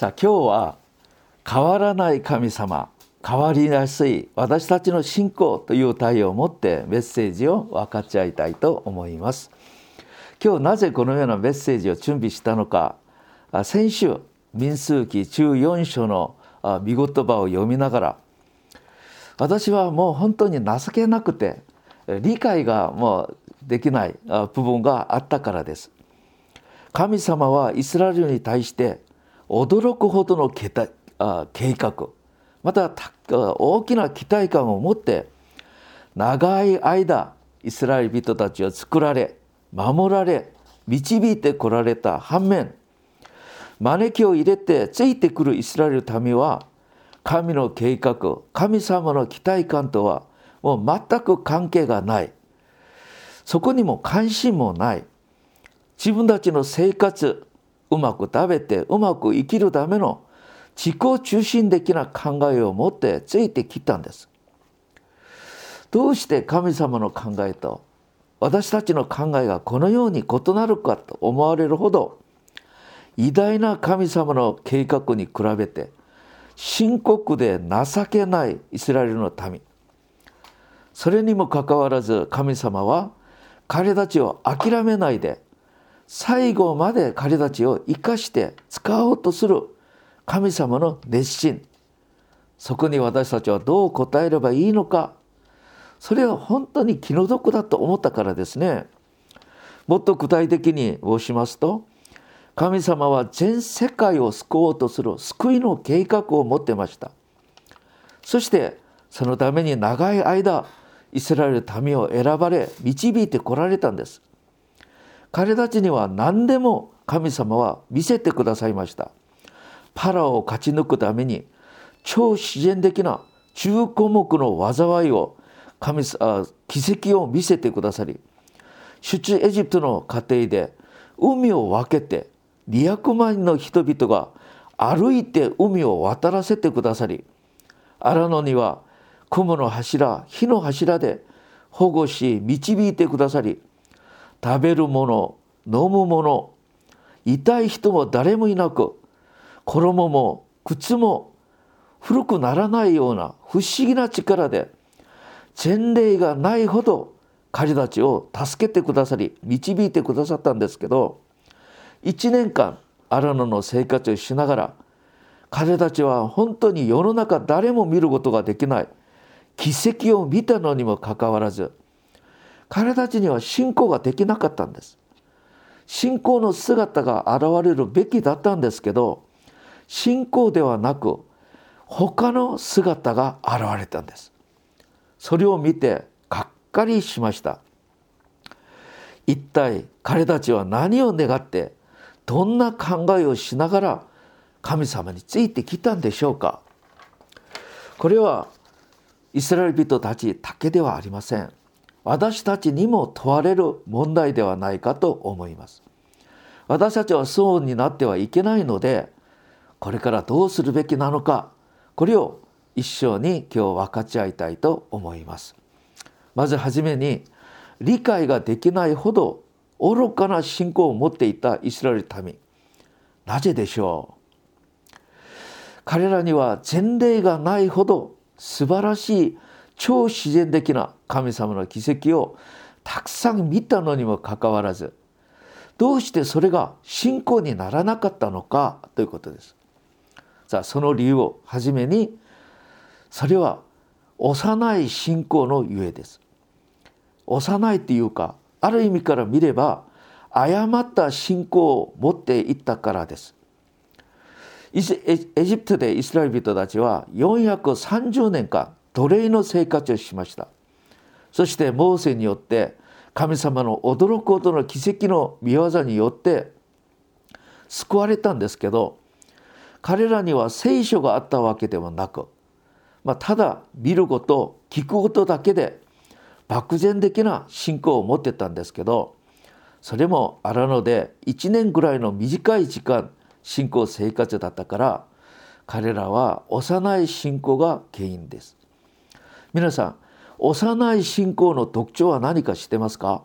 さあ今日は変わらない神様変わりやすい私たちの信仰という題を持ってメッセージを分かち合いたいと思います。今日なぜこのようなメッセージを準備したのか先週民数記14章の見言葉を読みながら私はもう本当に情けなくて理解がもうできない部分があったからです。神様はイスラエルに対して驚くほどの計画。また大きな期待感を持って長い間イスラエル人たちを作られ守られ導いてこられた反面招きを入れてついてくるイスラエル民は神の計画神様の期待感とはもう全く関係がない。そこにも関心もない。自分たちの生活うまく食べてうまく生きるための自己中心的な考えを持ってついてきたんです。どうして神様の考えと私たちの考えがこのように異なるかと思われるほど偉大な神様の計画に比べて深刻で情けないイスラエルの民それにもかかわらず神様は彼たちを諦めないで最後まで彼たちを生かして使おうとする神様の熱心。そこに私たちはどう答えればいいのか。それは本当に気の毒だと思ったからですね。もっと具体的に申しますと神様は全世界を救おうとする救いの計画を持ってました。そしてそのために長い間イスラエル民を選ばれ導いてこられたんです。彼たちには何でも神様は見せてくださいました。パラを勝ち抜くために超自然的な10項目の災いを神あ奇跡を見せてくださり出エジプトの家庭で海を分けて200万人の人々が歩いて海を渡らせてくださり荒野には雲の柱火の柱で保護し導いてくださり食べるもの飲むもの痛い人も誰もいなく衣も靴も古くならないような不思議な力で前例がないほど彼たちを助けてくださり導いてくださったんですけど1年間荒野の生活をしながら彼たちは本当に世の中誰も見ることができない奇跡を見たのにもかかわらず彼たちには信仰ができなかったんです。信仰の姿が現れるべきだったんですけど信仰ではなく他の姿が現れたんです。それを見てがっかりしました。一体彼たちは何を願ってどんな考えをしながら神様についてきたんでしょうか。これはイスラエル人たちだけではありません。私たちにも問われる問題ではないかと思います。私たちはそうになってはいけないのでこれからどうするべきなのかこれを一緒に今日分かち合いたいと思います。まずはじめに理解ができないほど愚かな信仰を持っていたイスラエル民なぜでしょう？彼らには前例がないほど素晴らしい超自然的な神様の奇跡をたくさん見たのにもかかわらずどうしてそれが信仰にならなかったのかということです。さあその理由をはじめにそれは幼い信仰のゆえです。幼いっていうかある意味から見れば誤った信仰を持っていったからです。エジプトでイスラエル人たちは430年間奴隷の生活をしました。そしてモーセによって神様の驚くほどの奇跡の見業によって救われたんですけど彼らには聖書があったわけではなく、まあ、ただ見ること聞くことだけで漠然的な信仰を持ってたんですけどそれも荒野で1年ぐらいの短い時間信仰生活だったから彼らは幼い信仰が原因です。皆さん幼い信仰の特徴は何か知ってますか？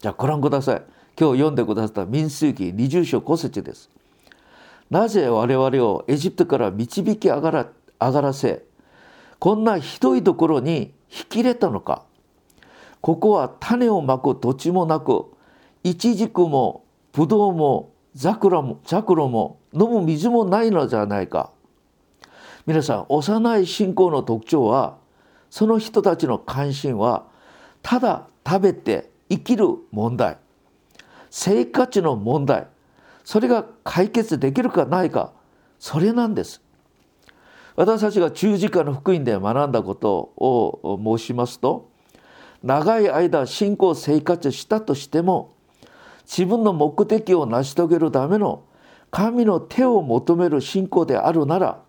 じゃあご覧ください。今日読んでくださった民数記20章5節です。なぜ我々をエジプトから導き上がら上がらせこんなひどいところに引き入れたのか？ここは種をまく土地もなくイチジクもブドウもザクラもザクロも飲む水もないのじゃないか。皆さん幼い信仰の特徴はその人たちの関心はただ食べて生きる問題。生活の問題。それが解決できるかないか。それなんです。私たちが十字架の福音で学んだことを申しますと長い間信仰生活したとしても自分の目的を成し遂げるための神の手を求める信仰であるなら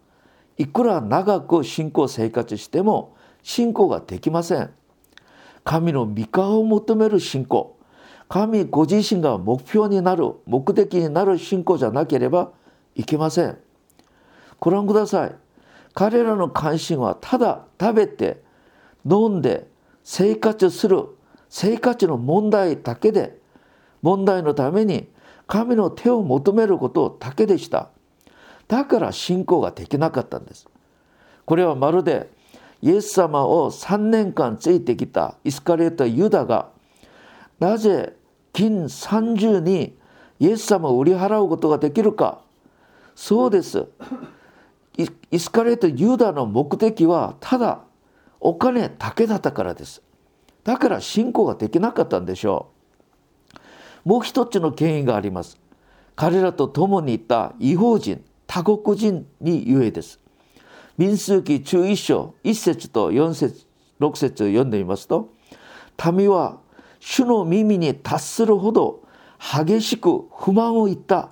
いくら長く信仰生活しても信仰ができません。神の御顔を求める信仰神ご自身が目標になる目的になる信仰じゃなければいけません。ご覧ください。彼らの関心はただ食べて飲んで生活する生活の問題だけで問題のために神の手を求めることだけでした。だから信仰ができなかったんです。これはまるでイエス様を3年間ついてきたイスカレートユダがなぜ金30にイエス様を売り払うことができるか。そうです。イスカレートユダの目的はただお金だけだったからです。だから信仰ができなかったんでしょう。もう一つの原因があります。彼らと共にいた違法人他国人にゆえです。民数記中一章一節と四節六節を読んでみますと民は主の耳に達するほど激しく不満を言った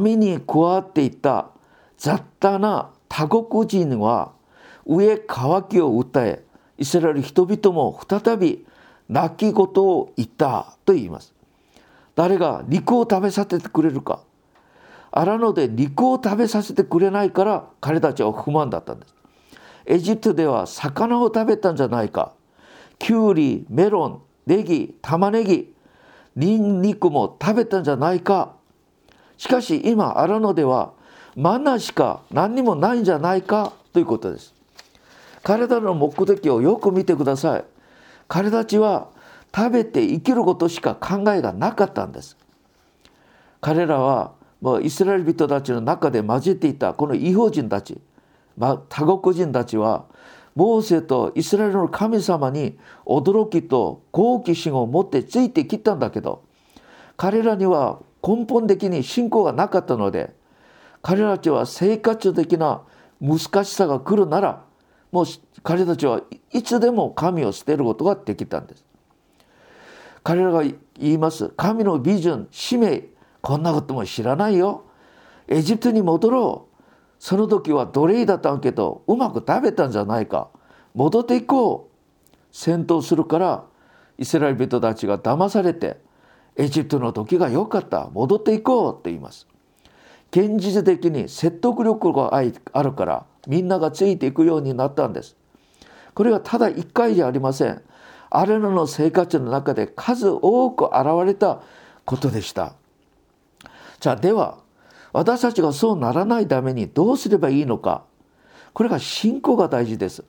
民に加わっていた雑多な他国人は上渇きを訴えイスラエル人々も再び泣き言を言ったと言います誰が肉を食べさせてくれるか荒野で肉を食べさせてくれないから彼たちは不満だったんです。エジプトでは魚を食べたんじゃないか。きゅうり、メロン、ネギ、玉ねぎ、ニンニクも食べたんじゃないか。しかし今荒野ではマナしか何にもないんじゃないかということです。彼らの目的をよく見てください。彼たちは食べて生きることしか考えがなかったんです。彼らはイスラエル人たちの中で混じっていたこの違法人たち、ま、他国人たちはモーセとイスラエルの神様に驚きと好奇心を持ってついてきたんだけど彼らには根本的に信仰がなかったので彼らたちは生活的な難しさが来るならもう彼たちはいつでも神を捨てることができたんです。彼らが言います神のビジョン使命こんなことも知らないよ。エジプトに戻ろう。その時は奴隷だったけどうまく食べたんじゃないか。戻っていこう。戦闘するからイスラエル人たちが騙されてエジプトの時が良かった。戻っていこうって言います。現実的に説得力があるからみんながついていくようになったんです。これはただ一回じゃありません。あれらの生活の中で数多く現れたことでした。じゃあでは私たちがそうならないためにどうすればいいのかこれが信仰が大事です。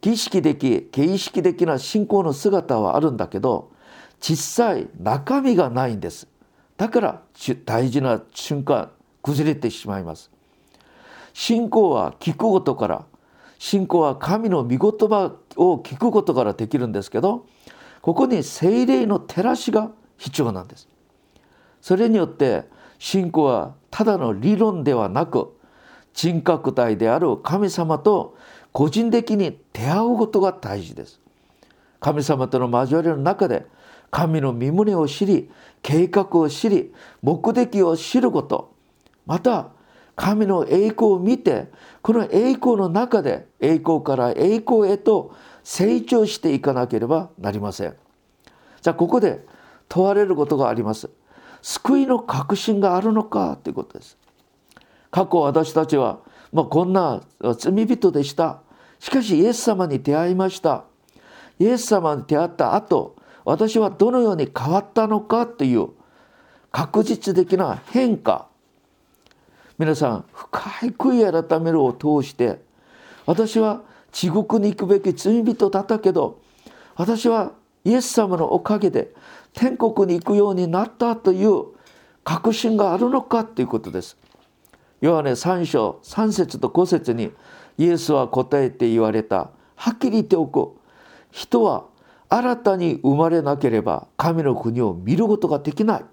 儀式的形式的な信仰の姿はあるんだけど実際中身がないんです。だから大事な瞬間崩れてしまいます。信仰は聞くことから信仰は神の御言葉を聞くことからできるんですけどここに精霊の照らしが必要なんです。それによって信仰はただの理論ではなく人格体である神様と個人的に出会うことが大事です。神様との交わりの中で神の身旨を知り計画を知り目的を知ることまた神の栄光を見てこの栄光の中で栄光から栄光へと成長していかなければなりません。じゃあここで問われることがあります。救いの確信があるのかということです。過去私たちは、まあ、こんな罪人でした。しかしイエス様に出会いました。イエス様に出会った後私はどのように変わったのかという確実的な変化皆さん深い悔い改めるを通して私は地獄に行くべき罪人だったけど私はイエス様のおかげで天国に行くようになったという確信があるのかということです。ヨハネ3章3節と5節にイエスは答えて言われたはっきり言っておく人は新たに生まれなければ神の国を見ることができない。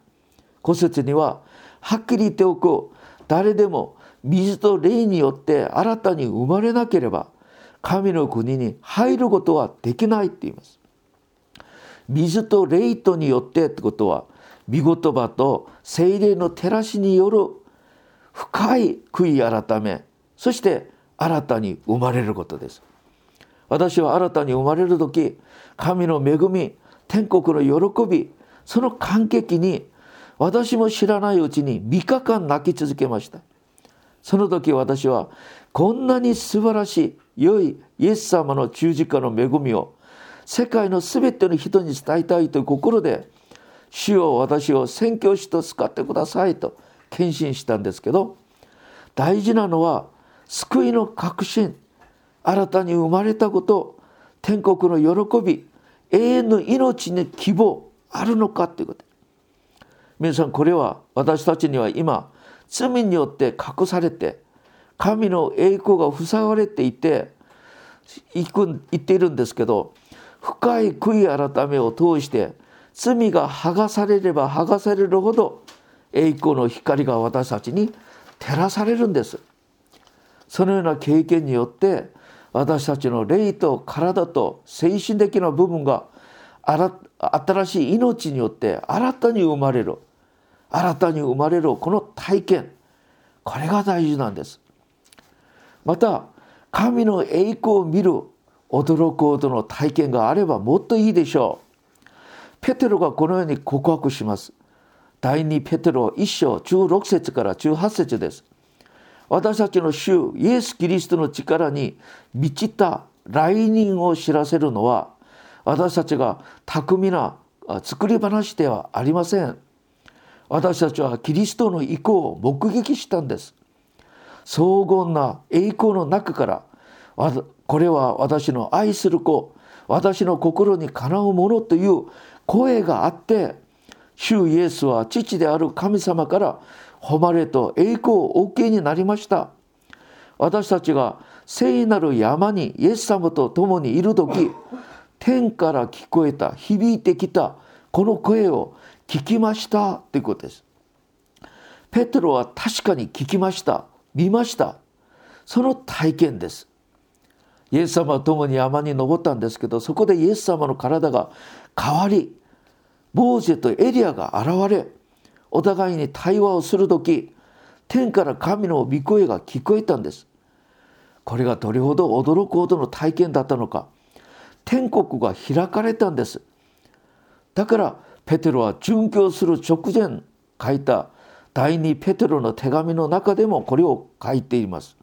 5節にははっきり言っておく誰でも水と霊によって新たに生まれなければ神の国に入ることはできないって言います。水と霊とによってってことは御言葉と精霊の照らしによる深い悔い改めそして新たに生まれることです。私は新たに生まれる時神の恵み天国の喜びその感激に私も知らないうちに3日間泣き続けましたその時私はこんなに素晴らしい良いイエス様の十字架の恵みを世界の全ての人に伝えたいという心で主を私を宣教師と使ってくださいと献身したんですけど大事なのは救いの確信新たに生まれたこと天国の喜び永遠の命に希望あるのかということ。皆さんこれは私たちには今罪によって隠されて神の栄光が塞がれていて言っているんですけど深い悔い改めを通して罪が剥がされれば剥がされるほど栄光の光が私たちに照らされるんです。そのような経験によって私たちの霊と体と精神的な部分が新しい命によって新たに生まれる。新たに生まれるこの体験。これが大事なんです。また神の栄光を見る驚くほどの体験があればもっといいでしょう。ペテロがこのように告白します。第2ペテロ1章16節から18節です。私たちの主イエス・キリストの力に満ちた来人を知らせるのは私たちが巧みな作り話ではありません。私たちはキリストの意向を目撃したんです。荘厳な栄光の中からこれは私の愛する子私の心にかなうものという声があって主イエスは父である神様から誉れと栄光をお受けになりました。私たちが聖なる山にイエス様と共にいる時天から聞こえた響いてきたこの声を聞きましたということです。ペテロは確かに聞きました見ました。その体験です。イエス様と共に山に登ったんですけどそこでイエス様の体が変わりモーゼとエリアが現れお互いに対話をする時天から神の御声が聞こえたんです。これがどれほど驚くほどの体験だったのか天国が開かれたんです。だからペテロは殉教する直前書いた第二ペテロの手紙の中でもこれを書いています。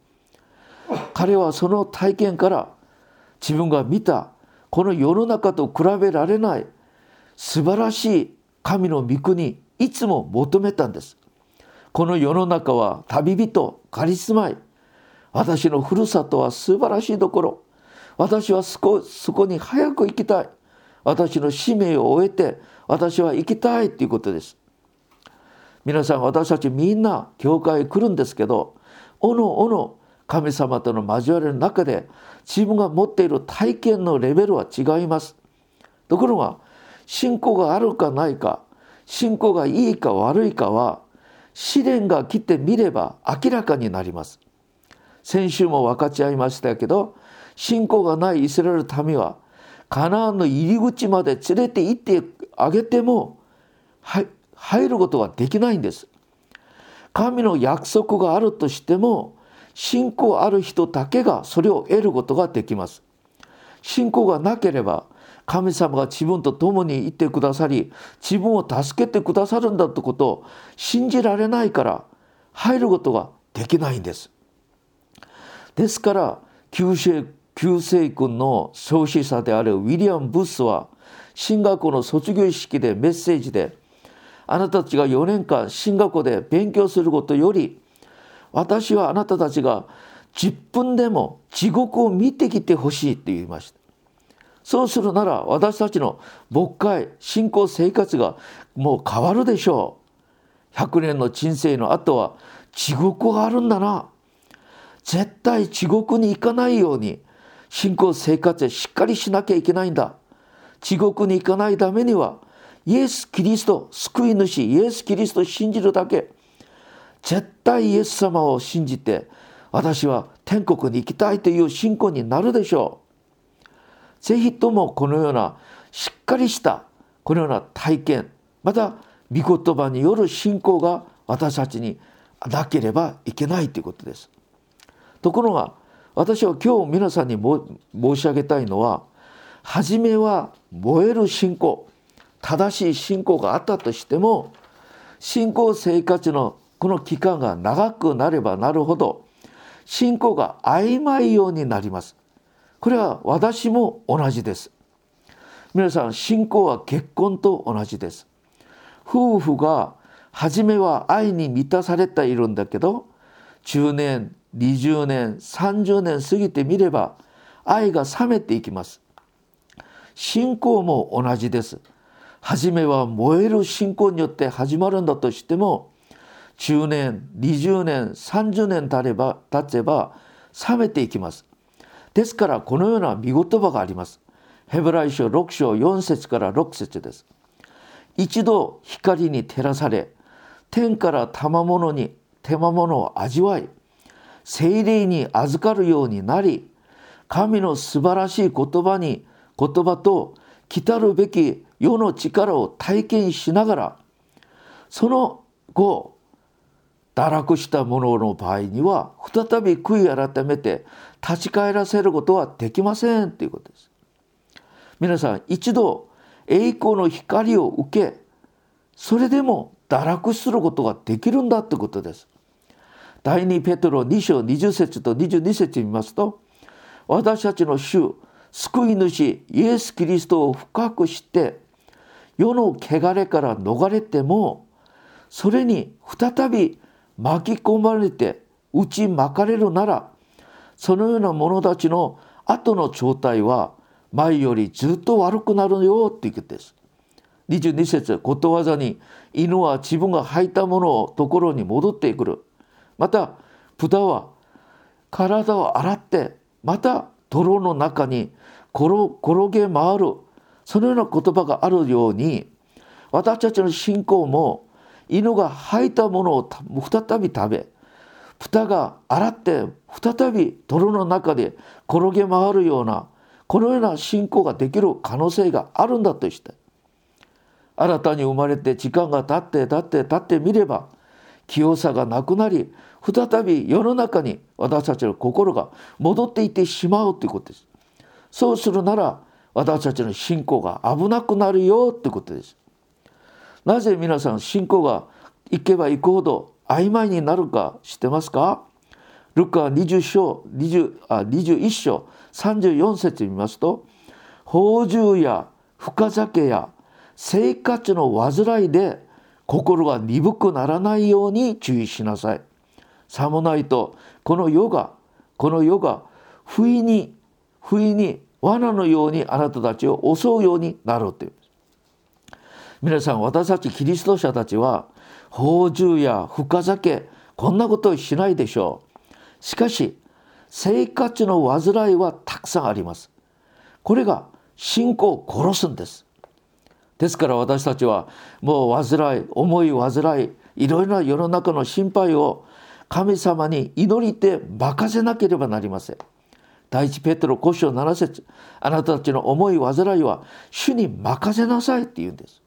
彼はその体験から自分が見たこの世の中と比べられない素晴らしい神の御国いつも求めたんです。この世の中は旅人カリスマ私のふるさとは素晴らしいところ。私はそこそこに早く行きたい。私の使命を終えて私は行きたいということです。皆さん私たちみんな教会へ来るんですけどおのおの神様との交わりの中で自分が持っている体験のレベルは違います。ところが信仰があるかないか信仰がいいか悪いかは試練が来てみれば明らかになります。先週も分かち合いましたけど信仰がないイスラエル民はカナンの入り口まで連れて行ってあげても入ることができないんです。神の約束があるとしても信仰ある人だけがそれを得ることができます信仰がなければ神様が自分と共にいてくださり自分を助けてくださるんだってことを信じられないから入ることができないんです。ですから救世救世軍の創始者であるウィリアム・ブッスは進学校の卒業式でメッセージであなたたちが4年間進学校で勉強することより私はあなたたちが10分でも地獄を見てきてほしいって言いました。そうするなら私たちの牧会信仰生活がもう変わるでしょう。100年の人生の後は地獄があるんだな。絶対地獄に行かないように信仰生活でしっかりしなきゃいけないんだ。地獄に行かないためにはイエス・キリスト救い主イエス・キリストを信じるだけ。絶対イエス様を信じて私は天国に行きたいという信仰になるでしょう。ぜひともこのようなしっかりしたこのような体験また御言葉による信仰が私たちになければいけないということです。ところが私は今日皆さんに申し上げたいのは初めは燃える信仰正しい信仰があったとしても信仰生活のこの期間が長くなればなるほど信仰が曖昧ようになります。これは私も同じです。皆さん信仰は結婚と同じです。夫婦が初めは愛に満たされているんだけど10年20年30年過ぎてみれば愛が冷めていきます。信仰も同じです。初めは燃える信仰によって始まるんだとしても10年20年30年経れば経てば冷めていきます。ですからこのような見言葉があります。ヘブライ書6章4節から6節です。一度光に照らされ天から賜物に賜物を味わい精霊に預かるようになり神の素晴らしい言葉に言葉と来たるべき世の力を体験しながらその後堕落した者の場合には再び悔い改めて立ち返らせることはできませんということです。皆さん一度栄光の光を受けそれでも堕落することができるんだということです。第2ペトロ2章20節と22節見ますと私たちの主救い主イエス・キリストを深く知って世の汚れから逃れてもそれに再び巻き込まれて打ち巻かれるならそのような者たちの後の状態は前よりずっと悪くなるよっていうことです。22節ことわざに犬は自分が履いたものをところに戻ってくるまた豚は体を洗ってまた泥の中に転げ回るそのような言葉があるように私たちの信仰も犬が吐いたものを再び食べ蓋が洗って再び泥の中で転げ回るようなこのような信仰ができる可能性があるんだとして新たに生まれて時間が経って経って経ってみれば清さがなくなり再び世の中に私たちの心が戻っていってしまうということです。そうするなら私たちの信仰が危なくなるよってことです。なぜ皆さん信仰が行けば行くほど曖昧になるか知ってますか？ルカ20章20あ21章34節見ますと「宝珠や深酒や生活の煩いで心が鈍くならないように注意しなさい」さもないとこの世がこの世が不意に不意に罠のようにあなたたちを襲うようになるという。皆さん私たちキリスト者たちは宝珠や深酒こんなことをしないでしょう。しかし生活の煩いはたくさんあります。これが信仰を殺すんです。ですから私たちはもう煩い重い煩いいろいろな世の中の心配を神様に祈りて任せなければなりません。第一ペテロ5章7節あなたたちの思い煩いは主に任せなさいって言うんです。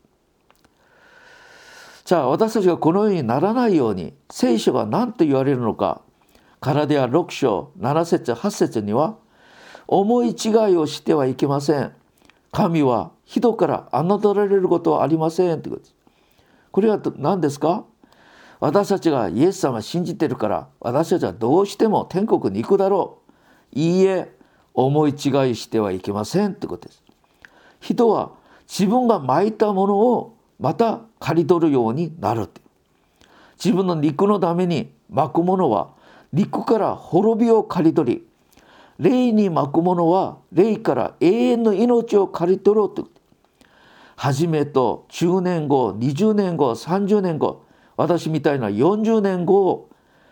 じゃあ私たちがこのようにならないように聖書が何と言われるのか。カラデア6章7節8節には思い違いをしてはいけません。神は人から侮られることはありませんということです。これは何ですか？私たちがイエス様を信じてるから私たちはどうしても天国に行くだろう。いいえ思い違いしてはいけませんってことです。人は自分がまいたものをまた刈り取るようになる自分の肉のために巻くものは陸から滅びを刈り取り霊に巻くものは霊から永遠の命を刈り取ろうと初めと10年後20年後30年後私みたいな40年後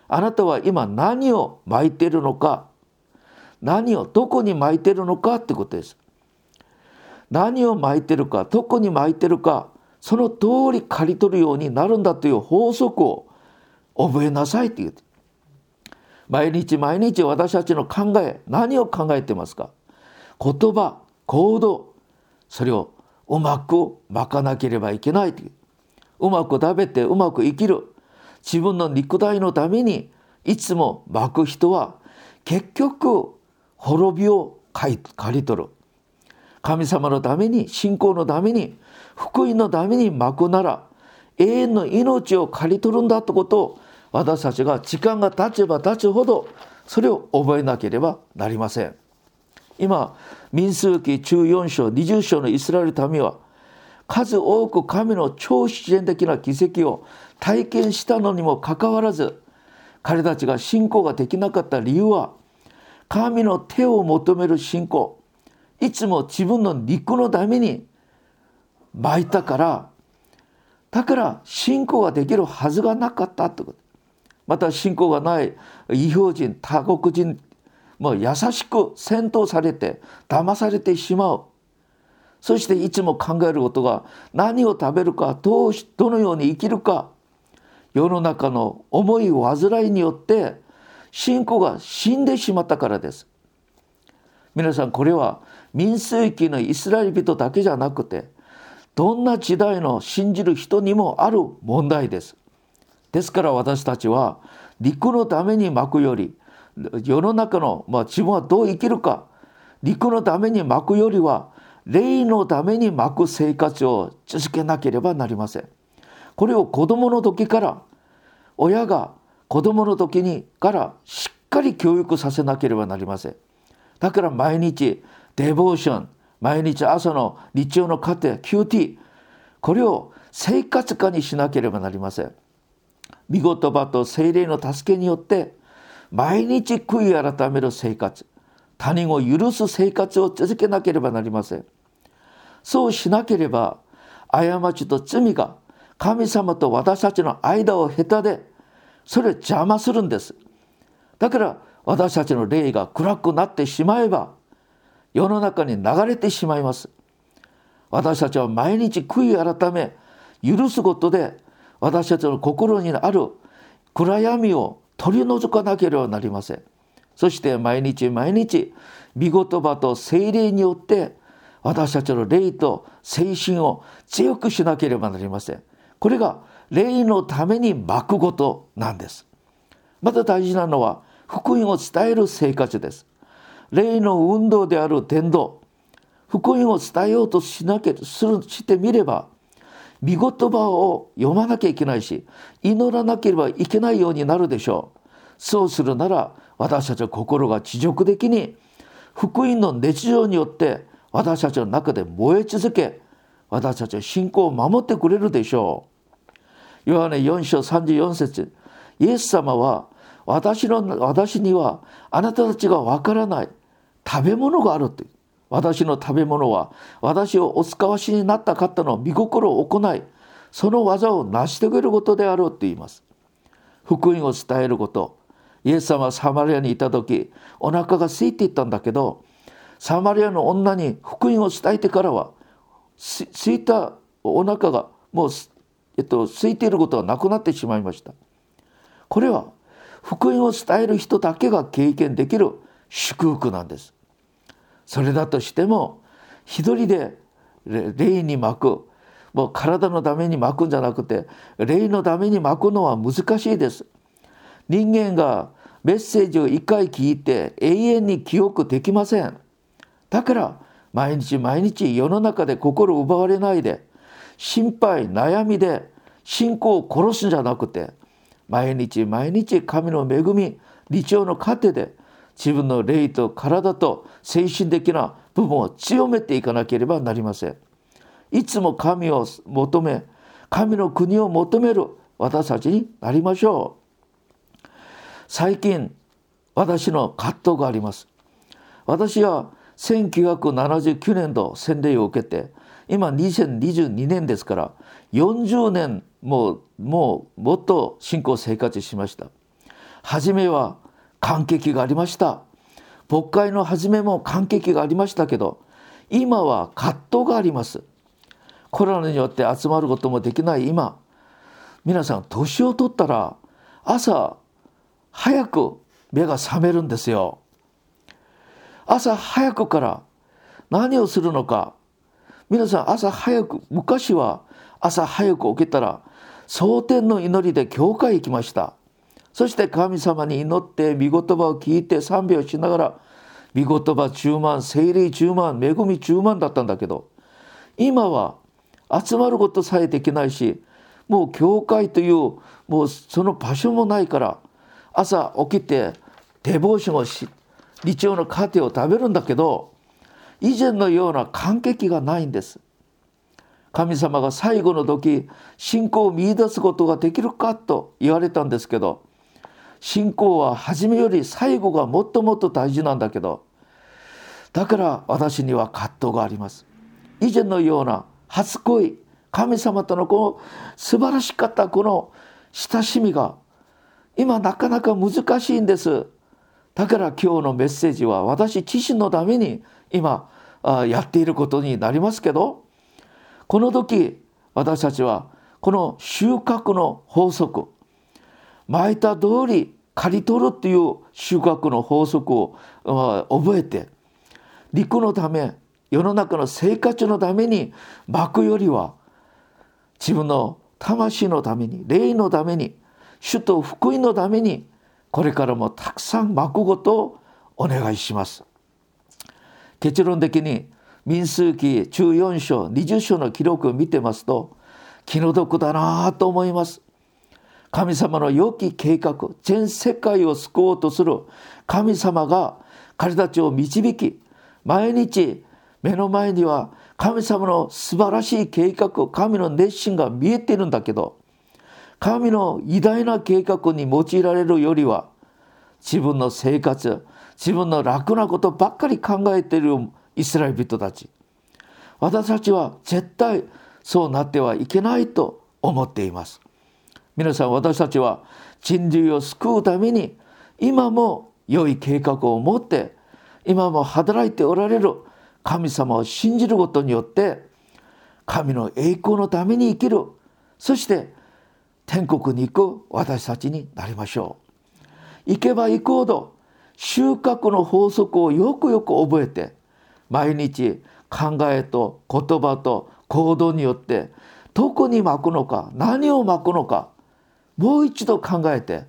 あなたは今何を巻いてるのか何をどこに巻いてるのかってことです。何を巻いてるかどこに巻いてるかその通り刈り取るようになるんだという法則を覚えなさいって言う。毎日毎日私たちの考え何を考えてますか？言葉行動それをうまく巻かなければいけないという。うまく食べてうまく生きる。自分の肉体のためにいつも巻く人は結局滅びを刈り取る。神様のために信仰のために福音のために巻くなら永遠の命を刈り取るんだということを私たちが時間が経ちば経つほどそれを覚えなければなりません。今民数記14章20章のイスラエル民は数多く神の超自然的な奇跡を体験したのにもかかわらず彼たちが信仰ができなかった理由は神の手を求める信仰いつも自分の肉のために巻いたからだから信仰ができるはずがなかったってこと。また信仰がない異表人他国人もう優しく戦闘されて騙されてしまう。そしていつも考えることが何を食べるかどうどのように生きるか世の中の重い煩いによって信仰が死んでしまったからです。皆さんこれは民数記のイスラエル人だけじゃなくてどんな時代の信じる人にもある問題です。ですから私たちは陸のために巻くより世の中の、まあ、自分はどう生きるか陸のために巻くよりは霊のために巻く生活を続けなければなりません。これを子供の時から親が子供の時にからしっかり教育させなければなりません。だから毎日デボーション毎日朝の日曜の家庭 QT これを生活化にしなければなりません。見言葉と精霊の助けによって毎日悔い改める生活他人を許す生活を続けなければなりません。そうしなければ過ちと罪が神様と私たちの間を隔てそれを邪魔するんです。だから私たちの霊が暗くなってしまえば世の中に流れてしまいます。私たちは毎日悔い改め許すことで私たちの心にある暗闇を取り除かなければなりません。そして毎日毎日御言葉と精霊によって私たちの霊と精神を強くしなければなりません。これが霊のために巻くことなんです。また大事なのは福音を伝える生活です。霊の運動である伝道福音を伝えようとしなけするしてみれば見言葉を読まなきゃいけないし祈らなければいけないようになるでしょう。そうするなら私たちは心が持続的に福音の熱情によって私たちの中で燃え続け私たちは信仰を守ってくれるでしょう。ヨハネ4章34節イエス様は私の私にはあなたたちがわからない。食べ物があるって私の食べ物は私をお使わしになった方の御心を行いその技を成し遂げることであろうと言います福音を伝えることイエス様はサマリアにいた時お腹が空いていったんだけどサマリアの女に福音を伝えてからは空いたお腹がもうえっと、空いていることはなくなってしまいました。これは福音を伝える人だけが経験できる祝福なんです。それだとしても一人で霊に巻くもう体のために巻くんじゃなくて霊のために巻くのは難しいです。人間がメッセージを一回聞いて永遠に記憶できません。だから毎日毎日世の中で心奪われないで心配悩みで信仰を殺すんじゃなくて毎日毎日神の恵み理長の糧で自分の霊と体と精神的な部分を強めていかなければなりません。いつも神を求め神の国を求める私たちになりましょう。最近私の葛藤があります私は1979年度洗礼を受けて今2022年ですから40年もうもうもっと信仰生活しました初めは感激がありました。牧会の初めも感激がありましたけど今は葛藤があります。コロナによって集まることもできない今皆さん年を取ったら朝早く目が覚めるんですよ。朝早くから何をするのか皆さん朝早く昔は朝早く起きたら蒼天の祈りで教会行きました。そして神様に祈って御言葉を聞いて賛美をしながら御言葉10万精霊10万恵み10万だったんだけど今は集まることさえできないしもう教会というもうその場所もないから朝起きてデボーションをし日曜のカテを食べるんだけど以前のような感激がないんです。神様が最後の時信仰を見いだすことができるかと言われたんですけど信仰は初めより最後がもっともっと大事なんだけどだから私には葛藤があります。以前のような初恋神様とのこの素晴らしかったこの親しみが今なかなか難しいんですだから今日のメッセージは私自身のために今やっていることになりますけどこの時私たちはこの収穫の法則巻いた通り刈り取るっていう収穫の法則を覚えて陸のため世の中の生活のために巻くよりは自分の魂のために霊のために主と福音のためにこれからもたくさん巻くことをお願いします。結論的に民数記14章20章の記録を見てますと気の毒だなと思います。神様の良き計画全世界を救おうとする神様が彼たちを導き毎日目の前には神様の素晴らしい計画神の熱心が見えているんだけど神の偉大な計画に用いられるよりは自分の生活自分の楽なことばっかり考えているイスラエル人たち私たちは絶対そうなってはいけないと思っています。皆さん私たちは人類を救うために今も良い計画を持って今も働いておられる神様を信じることによって神の栄光のために生きる。そして天国に行く私たちになりましょう。行けば行くほど収穫の法則をよくよく覚えて毎日考えと言葉と行動によってどこに巻くのか何を巻くのかもう一度考えて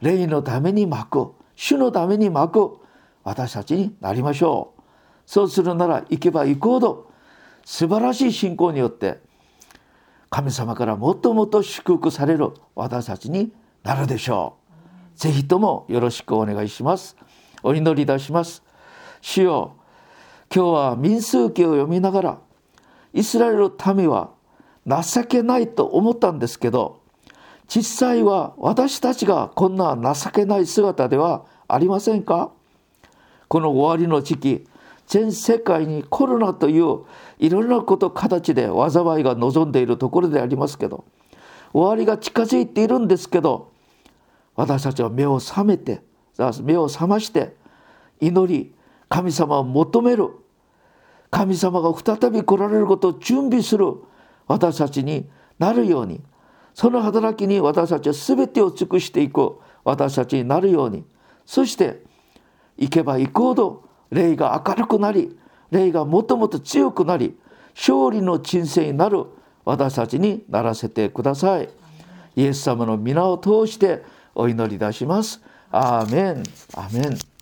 霊のために巻く主のために巻く私たちになりましょうそうするなら行けば行くほど素晴らしい信仰によって神様からもっともっと祝福される私たちになるでしょう。ぜひともよろしくお願いします。お祈りいたします。主よ今日は民数記を読みながらイスラエルの民は情けないと思ったんですけど実際は私たちがこんな情けない姿ではありませんか？この終わりの時期全世界にコロナといういろんなこと形で災いが望んでいるところでありますけど終わりが近づいているんですけど私たちは目を覚めて目を覚まして祈り神様を求める神様が再び来られることを準備する私たちになるようにその働きに私たちは全てを尽くしていく私たちになるように。そして行けば行くほど霊が明るくなり霊がもともと強くなり勝利の人生になる私たちにならせてください。イエス様の皆を通してお祈りいたします。アーメン。アメン。